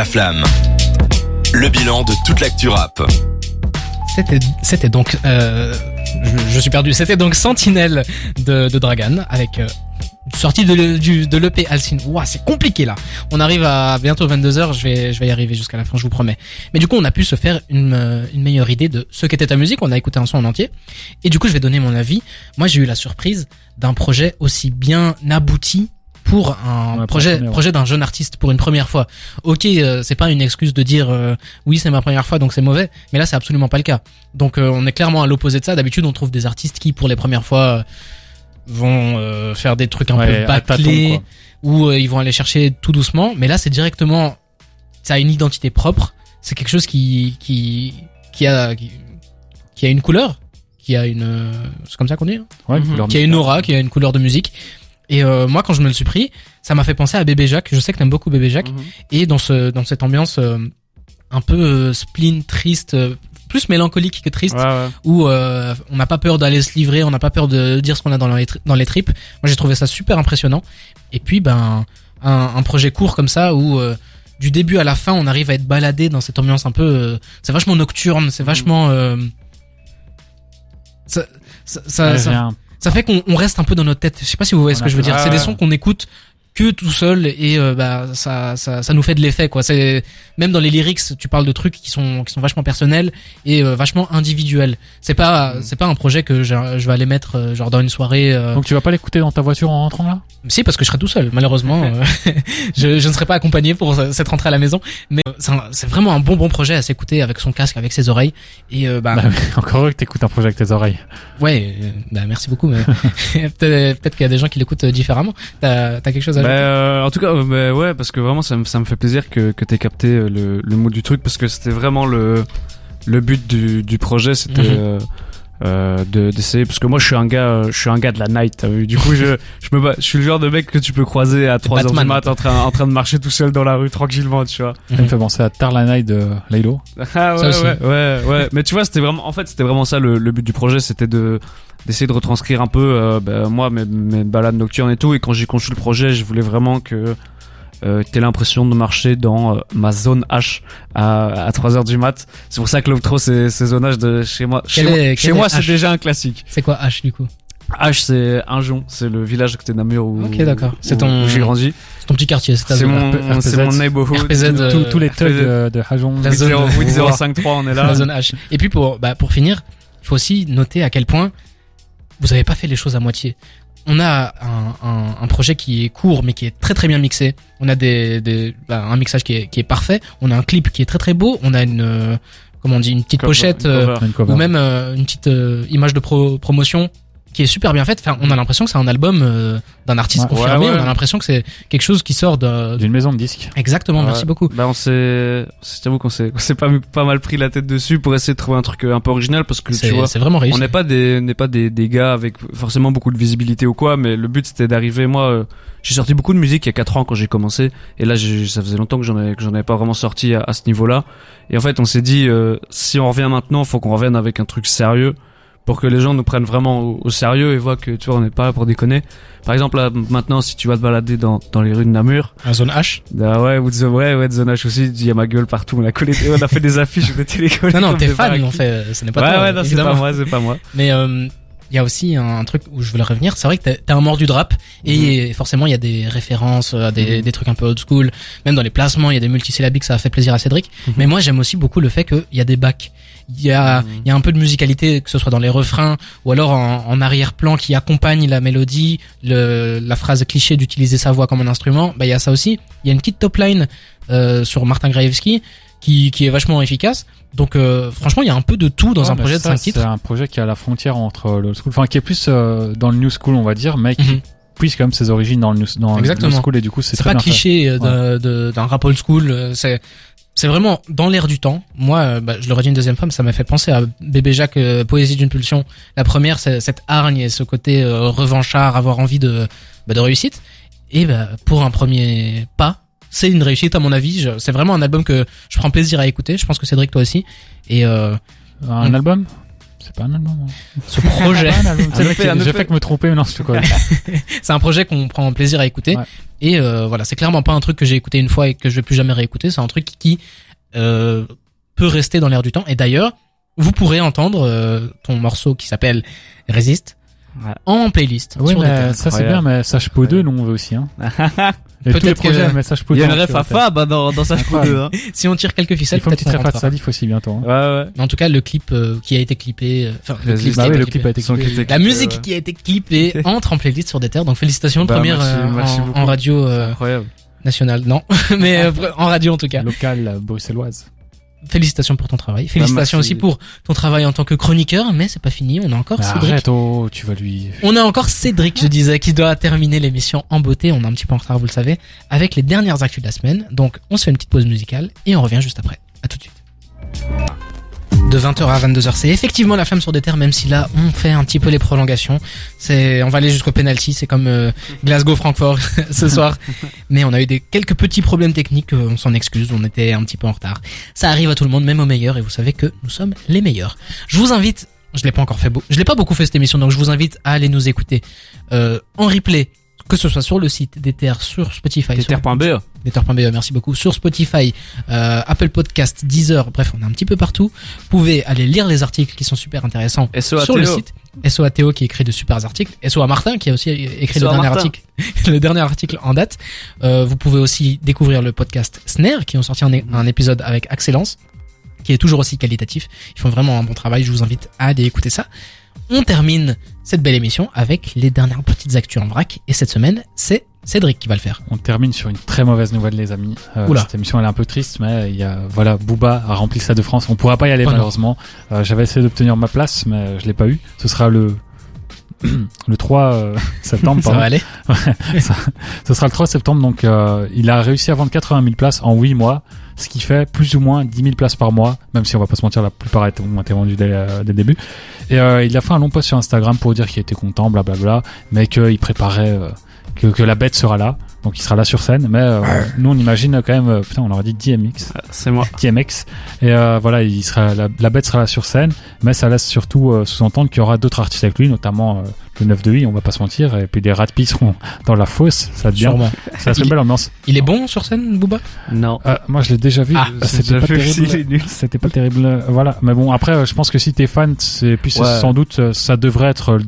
La flamme. Le bilan de toute l'actu rap. C'était, donc, euh, je, suis perdu. C'était donc Sentinelle de, de avec euh, sortie de l'EP Alcine. Ouah, c'est compliqué là. On arrive à bientôt 22h. Je vais, je vais y arriver jusqu'à la fin, je vous promets. Mais du coup, on a pu se faire une, euh, une meilleure idée de ce qu'était ta musique. On a écouté un son en entier. Et du coup, je vais donner mon avis. Moi, j'ai eu la surprise d'un projet aussi bien abouti pour un Ouais, projet projet d'un jeune artiste pour une première fois. Ok, euh, c'est pas une excuse de dire euh, oui c'est ma première fois donc c'est mauvais, mais là c'est absolument pas le cas. Donc euh, on est clairement à l'opposé de ça. D'habitude on trouve des artistes qui pour les premières fois euh, vont euh, faire des trucs un Ouais, peu bâclés ou euh, ils vont aller chercher tout doucement. Mais là c'est directement ça a une identité propre. C'est quelque chose qui qui qui a qui, qui a une couleur, qui a une euh, c'est comme ça qu'on dit. hein Ouais, Mhm. qui a une aura, qui a une couleur de musique. Et euh, moi, quand je me le suis pris, ça m'a fait penser à Bébé Jacques. Je sais que t'aimes beaucoup Bébé Jacques. Mhm. Et dans ce dans cette ambiance euh, un peu euh, spleen, triste, euh, plus mélancolique que triste, Ouais, ouais. où euh, on n'a pas peur d'aller se livrer, on n'a pas peur de dire ce qu'on a dans les dans les tripes. Moi, j'ai trouvé ça super impressionnant. Et puis, ben, un, un projet court comme ça où euh, du début à la fin, on arrive à être baladé dans cette ambiance un peu. euh, c'est vachement nocturne, c'est vachement. euh, ça, ça, ça- Ouais, ça-. Ça fait qu'on on reste un peu dans notre tête. Je sais pas si vous voyez ce que je veux dire. C'est des sons qu'on écoute que tout seul et euh, bah ça, ça ça nous fait de l'effet quoi. C'est même dans les lyrics, tu parles de trucs qui sont qui sont vachement personnels et euh, vachement individuels. C'est pas Mm. c'est pas un projet que je, je vais aller mettre euh, genre dans une soirée. euh, Donc tu vas pas l'écouter dans ta voiture en rentrant là? Si parce que je serai tout seul malheureusement. euh, je, je ne serai pas accompagné pour euh, cette rentrée à la maison. Mais euh, c'est vraiment un bon bon projet à s'écouter avec son casque, avec ses oreilles et euh, bah Bah, Encore heureux que t'écoutes un projet avec tes oreilles. ouais. euh, bah merci beaucoup. Mais peut-être qu'il y a des gens qui l'écoutent différemment. T'as quelque chose à Bah, euh, en tout cas, bah, ouais, parce que vraiment, ça me, ça me fait plaisir que, que t'aies capté le, le mot du truc, parce que c'était vraiment le, le but du, du projet, c'était Mhm. Euh, euh, de d'essayer, parce que moi, je suis un gars, euh, je suis un gars de la night. t'as vu. Du coup, je, je me, je suis le genre de mec que tu peux croiser à 3 heures du mat en train, en train de marcher tout seul dans la rue tranquillement, tu vois. Ça me fait penser à Tarlanai de Laylo. Ah ouais, ouais, ouais, ouais. Mais tu vois, c'était vraiment, en fait, c'était vraiment ça le, le but du projet, c'était de d'essayer de retranscrire un peu, euh, bah, moi, mes, mes balades nocturnes et tout. Et quand j'ai conçu le projet, je voulais vraiment que euh, t'aies l'impression de marcher dans euh, ma zone H à, à 3 heures du mat. C'est pour ça que l'octro, c'est c'est zonage de chez moi. Chez Quel moi, est- chez quel moi, est c'est H déjà un classique. C'est quoi H du coup H, c'est Injon, c'est le village à côté de Namur où, Ok, d'accord. C'est où- ton- où j'ai grandi. C'est ton petit quartier, c'est ta C'est zone. mon, RPZ. c'est mon neighborhood. RPZ, euh, Tous- les thugs RPZ. de, de Hajon. La zone- 8053, on est là. la zone H. Et puis pour bah pour finir, il faut aussi noter à quel point vous avez pas fait les choses à moitié. On a un, un, un projet qui est court mais qui est très très bien mixé. On a des, des bah, un mixage qui est, qui est parfait. On a un clip qui est très très beau. On a une euh, comment on dit une petite Cover- pochette une euh, cover. Une cover. ou même euh, une petite euh, image de pro promotion qui est super bien faite. Enfin, on a l'impression que c'est un album euh, d'un artiste Ouais. confirmé. Ouais, ouais. On a l'impression que c'est quelque chose qui sort D'une maison de disques. exactement. Merci beaucoup. Bah on s'est, c'est j'avoue qu'on s'est, on s'est pas, pas mal pris la tête dessus pour essayer de trouver un truc euh, un peu original parce que tu C'est vois, c'est vraiment réussi. on n'est pas des, on n'est pas des, des gars avec forcément beaucoup de visibilité ou quoi, mais le but c'était d'arriver. Moi, euh, j'ai sorti beaucoup de musique il y a 4 ans quand j'ai commencé, et là j'ai- ça faisait longtemps que j'en avais, que j'en avais pas vraiment sorti à, à ce niveau-là. Et en fait, on s'est dit, euh, si on revient maintenant, faut qu'on revienne avec un truc sérieux pour que les gens nous prennent vraiment au, au sérieux et voient que tu vois on n'est pas là pour déconner. Par exemple là maintenant si tu vas te balader dans, dans les rues de Namur, Un zone H. ah ouais, ou ouais, ouais, The Nash aussi, il y a ma gueule partout, on a collé, on a fait des affiches, on collés Non, non, t'es fan, en fait, ce n'est pas Ouais, toi, ouais, non, c'est pas moi, c'est pas moi. Mais euh, il y a aussi un truc où je voulais revenir. C'est vrai que t'es- t'es un mordu de rap et forcément il y a des références à des, Mhm. des trucs un peu old school. Même dans les placements, il y a des multisyllabiques, ça a fait plaisir à Cédric. Mhm. Mais moi j'aime aussi beaucoup le fait qu'il y a des bacs. Il y a, il y a un peu de musicalité, que ce soit dans les refrains ou alors en, en arrière-plan qui accompagne la mélodie, le, la phrase cliché d'utiliser sa voix comme un instrument. Bah il y a ça aussi. Il y a une petite top line euh, sur Martin Graevski qui, qui est vachement efficace. Donc euh, franchement il y a un peu de tout dans Ouais, un projet de ça, 5 titres. C'est un projet qui est à la frontière entre le school, enfin qui est plus euh, dans le new school, on va dire, mais qui Mhm. puise quand même ses origines dans le new, dans le Exactement. new school et du coup c'est pas cliché euh, d'un de- d'un rap old school euh, c'est c'est vraiment dans l'air du temps. Moi euh, bah, je le redis une deuxième fois mais ça m'a fait penser à bébé Jacques euh, poésie d'une pulsion. La première c'est cette hargne et ce côté euh, revanchard avoir envie de bah, de réussite. Et bah, pour un premier pas c'est une réussite à mon avis. C'est vraiment un album que je prends plaisir à écouter. Je pense que Cédric toi aussi. Et euh, Un album? C'est pas un album. hein. Ce projet, C'est J'ai fait- que me tromper, mais non, c'est quoi. c'est un projet qu'on prend plaisir à écouter. Ouais. Et euh, voilà, c'est clairement pas un truc que j'ai écouté une fois et que je vais plus jamais réécouter. C'est un truc qui euh, peut rester dans l'air du temps. Et d'ailleurs, vous pourrez entendre euh, ton morceau qui s'appelle Résiste Ouais. en playlist. Oui, sur mais ça c'est bien, mais Sage Po 2, nous on veut aussi. Hein. Et tous les Peut-être que- projets, mais Sage Po Il 2. y a une ref à. Fab hein, dans, dans Sage Pro 2. Hein. Si on tire quelques Il ficelles, faut une peut-être petite ref à. Salif aussi bientôt. hein. Ouais, ouais. En tout cas, le clip euh, qui a été clippé, euh, enfin, le clip Bah oui, le clip a été clippé. La musique ouais. qui a été clippée entre en playlist sur des terres. Donc félicitations, Bah, première merci, euh, merci en, radio euh, Incroyable. nationale. Non, mais euh, en radio en tout cas. Locale euh, bruxelloise. Félicitations pour ton travail. Félicitations merci. aussi pour ton travail en tant que chroniqueur. Mais c'est pas fini. On a encore Mais Cédric. arrête, oh, tu vas lui. On a encore Cédric, je disais, qui doit terminer l'émission en beauté. On est un petit peu en retard, vous le savez, avec les dernières actus de la semaine. Donc, on se fait une petite pause musicale et on revient juste après. À tout de suite. De 20h à 22h, c'est effectivement la flamme sur des terres, même si là, on fait un petit peu les prolongations. C'est, on va aller jusqu'au penalty, c'est comme euh, Glasgow-Francfort ce soir. Mais on a eu des quelques petits problèmes techniques, euh, on s'en excuse, on était un petit peu en retard. Ça arrive à tout le monde, même aux meilleurs, et vous savez que nous sommes les meilleurs. Je vous invite, je l'ai pas encore fait, je l'ai pas beaucoup fait cette émission, donc je vous invite à aller nous écouter euh, en replay, que ce soit sur le site d'Ether, sur Spotify. Ether.be, merci beaucoup, sur Spotify, euh, Apple Podcast, Deezer, bref, on est un petit peu partout. Vous pouvez aller lire les articles qui sont super intéressants SO sur le site. SOA Théo qui écrit de super articles. SOA Martin qui a aussi écrit le dernier Martin. article, le dernier article en date. Euh, vous pouvez aussi découvrir le podcast Snare qui ont sorti un, un épisode avec Excellence qui est toujours aussi qualitatif. Ils font vraiment un bon travail. Je vous invite à aller écouter ça. On termine cette belle émission avec les dernières petites actus en vrac. Et cette semaine, c'est Cédric qui va le faire. On termine sur une très mauvaise nouvelle, les amis. Euh, cette émission elle est un peu triste, mais il y a voilà, Booba a rempli Stade de France. On pourra pas y aller Oh malheureusement. Euh, J'avais essayé d'obtenir ma place, mais je l'ai pas eu. Ce sera le le 3 euh, septembre. Ça va aller Ce sera le 3 septembre, donc euh, il a réussi à vendre 80 000 places en 8 mois, ce qui fait plus ou moins 10 000 places par mois, même si on va pas se mentir, la plupart ont été vendues dès, euh, dès le début. Et euh, il a fait un long post sur Instagram pour dire qu'il était content, blablabla, mais qu'il préparait, euh, que, que la bête sera là, donc il sera là sur scène, mais euh, nous on imagine quand même, euh, putain on aurait dit DMX, C'est moi. DMX, et euh, voilà, il sera, la, la bête sera là sur scène, mais ça laisse surtout euh, sous-entendre qu'il y aura d'autres artistes avec lui, notamment euh, le 9 de I, on va pas se mentir, et puis des Ratpi seront dans la fosse, ça devient, Sûrement. ça serait une belle ambiance. Il est bon sur scène, Booba? Non. Euh, moi, je l'ai déjà vu. Ah, Euh, c'était pas terrible. nul. C'était pas terrible. euh, Voilà. Mais bon, après, je pense que si t'es fan, c'est puis c'est Ouais. sans doute, ça devrait être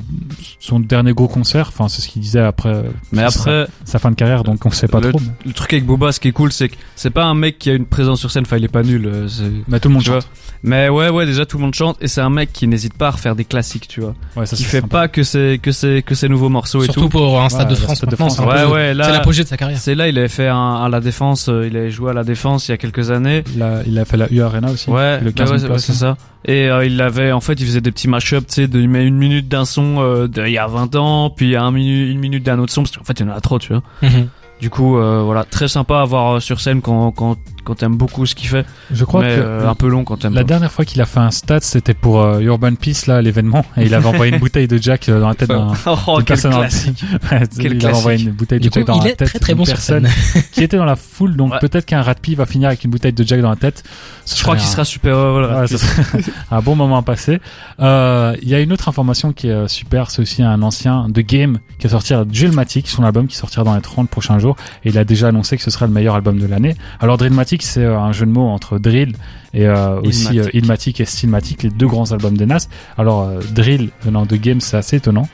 son dernier gros concert. Enfin, c'est ce qu'il disait après. Mais sa- après, sa fin de carrière, donc on sait pas le, trop. le truc avec Boba, ce qui est cool, c'est que c'est pas un mec qui a une présence sur scène. Enfin, il est pas nul. c'est- Mais tout le monde tu vois. chante. Mais ouais, ouais, déjà tout le monde chante et c'est un mec qui n'hésite pas à refaire des classiques, tu vois. Ouais, ça Qui c'est fait sympa. pas que ses que ses que ses nouveaux morceaux et Surtout tout. pour un stade Ouais, de France Stade de. France, Ouais, peu- ouais, là. C'est l'apogée de sa carrière. C'est là, il avait fait un, à la défense, euh, il avait joué à la défense il y a quelques années. Là, il a fait la U Arena aussi. Ouais, le bah 15 ouais, 000 c'est- ça. Et euh, il avait, en fait, il faisait des petits mashups, tu sais, de il met une minute d'un son euh, d'il y a 20 ans, puis il y a un minu- une minute d'un autre son, parce qu'en fait, il y en a trop, tu vois. Mhm. Du coup, euh, voilà, très sympa à voir euh, sur scène quand quand quand t'aimes beaucoup ce qu'il fait, Je crois mais que euh, un peu long quand t'aimes la pas. dernière fois qu'il a fait un stat, c'était pour euh, Urban Peace là, l'événement, et il avait envoyé une bouteille de Jack euh, dans la tête d'un. oh, d'une quel classique. Quel il avait envoyé une bouteille de Du coup, Jack dans il la est tête très très d'une bon sur personne scène. qui était dans la foule, donc Ouais. peut-être qu'un Ratpi va finir avec une bouteille de Jack dans la tête. Ce Je crois qu'il un- sera super heureux. Ouais, Rapid. ce serait un bon moment à passer. Euh, Il y a une autre information qui est super, c'est aussi un ancien de Game qui a sorti Drillmatic, son album qui sortira dans les 30 prochains jours, et il a déjà annoncé que ce sera le meilleur album de l'année. Alors Drillmatic, c'est euh, un jeu de mots entre drill et euh, aussi euh. Illmatic et Stillmatic, les deux grands albums de Nas. Alors euh, Drill venant de Game, c'est assez étonnant.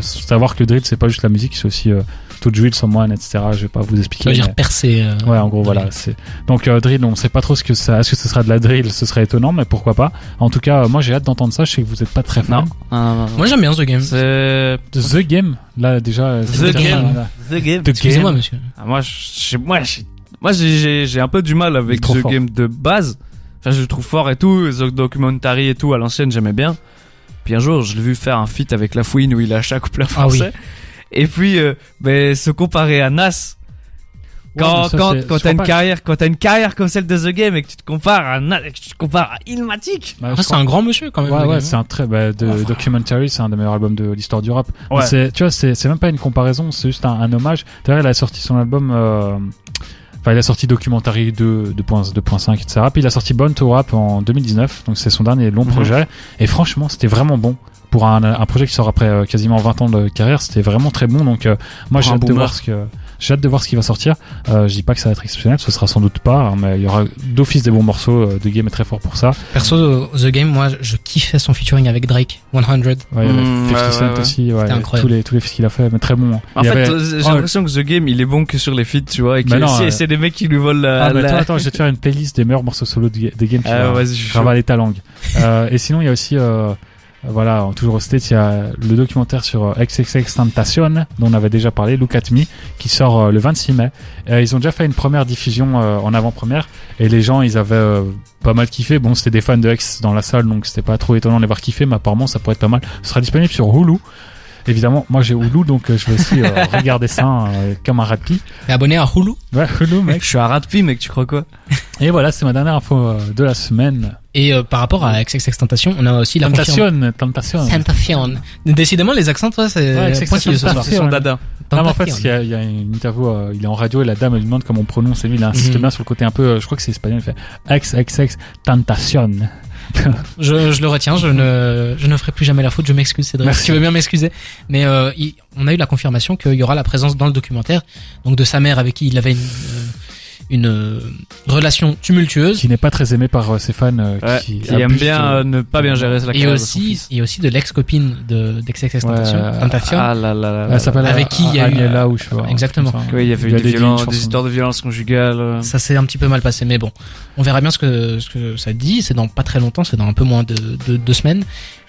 Savoir que Drill, c'est pas juste la musique, c'est aussi euh, To Drill Someone, etc. Je vais pas vous expliquer. Ça veut mais- dire percer. euh, Ouais, en gros, drill. voilà. C'est donc euh, drill. On sait pas trop ce que ça. Est-ce que ce sera de la drill Ce serait étonnant, mais pourquoi pas. En tout cas, euh, moi, j'ai hâte d'entendre ça. Je sais que vous êtes pas très fan. Non. Ah, non. Moi j'aime bien The Game. C'est The Game, là déjà. c'est The déjà- Game. The Game. The Excusez-moi Game. monsieur. Ah, moi, j'ai, moi, j'ai, moi, j'ai, j'ai, j'ai un peu du mal avec The fort. Game de base. Enfin, je le trouve fort et tout. The Documentary et tout, à l'ancienne, j'aimais bien. Puis un jour, je l'ai vu faire un feat avec La Fouine où il a chaque couplet Ah oui. Et puis, euh, ben, se comparer à Nas. Quand, ça, quand, quand t'as une pas- carrière, quand t'as une carrière comme celle de The Game et que tu te compares à Nas, et que tu te compares à Illmatic. Bah, Ah, c'est crois- un grand monsieur quand même. Ouais, ouais, c'est un très, bah, de Enfin. Documentary, c'est un des meilleurs albums de l'histoire du rap. Ouais. c'est, tu vois, c'est, c'est même pas une comparaison, c'est juste un, un hommage. D'ailleurs, il a sorti son album, euh, Enfin, il a sorti Documentary 2, 2.5, etc. Puis il a sorti Born to Rap en 2019, donc c'est son dernier long Mhm. projet. Et franchement, c'était vraiment bon. Pour un, un projet qui sort après euh, quasiment 20 ans de carrière, c'était vraiment très bon. Donc euh, moi, j'ai hâte de voir ce que j'ai hâte de voir ce qui va sortir. Euh, je dis pas que ça va être exceptionnel, ce sera sans doute pas, hein, mais il y aura d'office des bons morceaux. euh, The Game est très fort pour ça. Perso, The Game, moi, je kiffais son featuring avec Drake, 100. Ouais, il y avait Mm, 50 ouais, Cent ouais, ouais. aussi, ouais, incroyable. tous les tous les fils qu'il a fait, mais très bon. En Il y fait, avait- euh, j'ai Oh, l'impression que The Game, il est bon que sur les feats, tu vois, et que Mais non, c'est euh, c'est des mecs qui lui volent la. Ah, mais la- attends, attends, je vais te faire une playlist des meilleurs morceaux solo de, de Game. tu Ah, vas- vas-y, je ta langue. euh, et sinon, il y a aussi, euh, voilà, toujours au States, il y a le documentaire sur euh, XXX Tentation, dont on avait déjà parlé, Look at Me, qui sort euh, le 26 mai. Euh, ils ont déjà fait une première diffusion euh, en avant-première, et les gens, ils avaient euh, pas mal kiffé. Bon, c'était des fans de X dans la salle, donc c'était pas trop étonnant de les voir kiffer, mais apparemment, ça pourrait être pas mal. Ce sera disponible sur Hulu. Évidemment, moi j'ai Hulu, donc euh, je vais aussi euh, regarder ça euh, comme un rapide. T'es abonné à Hulu? Ouais, Hulu, mec. Je suis un rat de mec, tu crois quoi? Et voilà, c'est ma dernière info euh, de la semaine. Et euh, par rapport à XXX Tentation, on a aussi la confirmation. Tentation, Tentation. Tentation. Décidément, les accents, toi, c'est Ouais, XXX pointilleux ce soir. Tentation. C'est son dada. Non, mais en fait, il y, a, il y a une interview, euh, il est en radio et la dame elle lui demande comment on prononce et lui il insiste Mhm. bien sur le côté un peu, euh, je crois que c'est espagnol, il fait XXX Tentation. Je, je le retiens, je ne, je ne ferai plus jamais la faute, je m'excuse Cédric, Merci. si tu veux bien m'excuser. Mais euh, il- on a eu la confirmation qu'il y aura la présence dans le documentaire, donc de sa mère avec qui il avait une, une euh, relation tumultueuse, Qui n'est pas très aimé par euh, ses fans euh, Ouais, qui, qui aime abusent bien de- euh, ne pas bien gérer la et aussi, et aussi de l'ex-copine de d'XXX Ouais. Ah là là là là. Avec qui il y a eu, Agnella ou je sais pas. exactement. il y avait eu des, une violences, des histoires de violence conjugale. euh. Ça s'est un petit peu mal passé, mais bon, on verra bien ce que ce que ça dit. C'est dans pas très longtemps, c'est dans un peu moins de, de deux semaines,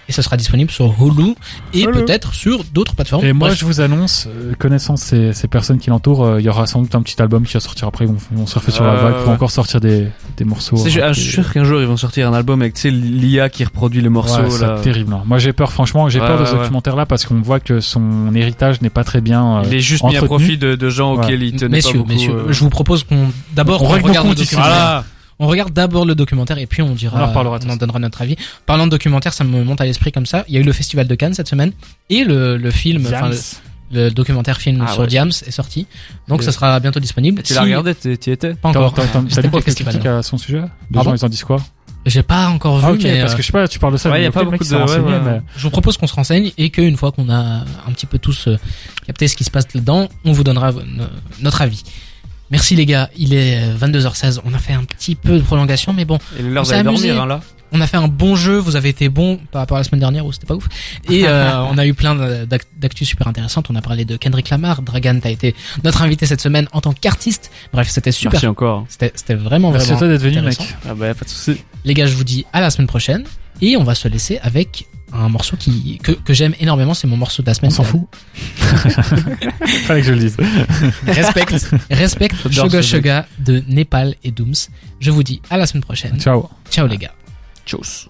et ça sera disponible sur Hulu et Hulu. peut-être sur d'autres plateformes. Et moi, Bref, je vous annonce, euh, connaissant ces, ces personnes qui l'entourent, euh, il y aura sans doute un petit album qui va sortir après. Ils vont, surfer sur la Ouais, vague pour encore sortir des, des morceaux. C'est- euh, ah, je suis sûr qu'un jour ils vont sortir un album avec tu sais, l'IA qui reproduit les morceaux. Ouais, c'est terrible. hein. Moi, j'ai peur, franchement, j'ai Ouais, peur de ce ouais. documentaire-là parce qu'on voit que son héritage n'est pas très bien. euh, Il est juste mis à entretenu. profit de, de gens Ouais. auxquels il tenait messieurs, pas beaucoup. messieurs, euh. je vous propose qu'on d'abord On on, regarde le documentaire. Voilà. On regarde d'abord le documentaire et puis on dira, On en reparlera, de on en donnera notre avis. Parlant de documentaire, ça me monte à l'esprit comme ça. Il y a eu le festival de Cannes cette semaine et le, le film, enfin le, le documentaire film Ah sur ouais. Diams est sorti. Donc ça sera bientôt disponible. Tu Si- l'as regardé, t'y étais Pas encore. t'as- lu quelques festival. critiques à son sujet? Les gens, ils en disent quoi? J'ai pas encore vu, Ah, ok, mais parce euh, que je sais pas, tu parles de ça. ouais, mais y a pas beaucoup de- ouais, ouais. mais- je vous propose qu'on se renseigne et qu'une fois qu'on a un petit peu tous euh, capté ce qui se passe là-dedans, on vous donnera euh, notre avis. Merci les gars, il est euh, 22h16, on a fait un petit peu de prolongation, mais bon, Il est l'heure On s'est d'aller dormir, hein, là. on a fait un bon jeu, vous avez été bon par rapport à la semaine dernière où c'était pas ouf. Et euh, on a eu plein d'ac- d'actus super intéressantes, on a parlé de Kendrick Lamar, Dragan, t'as été notre invité cette semaine en tant qu'artiste. Bref, c'était super. Merci encore. C'était c'était vraiment Merci à vraiment toi d'être venu, mec. Ah bah, pas de soucis. Les gars, je vous dis à la semaine prochaine et on va se laisser avec un morceau qui que, que j'aime énormément, c'est mon morceau de la semaine. On s'en fout. Fallait que je le dise. Respect, respect, Sugar de Népal et Dooms. Je vous dis à la semaine prochaine. Ciao. Ciao les gars. Tchuss.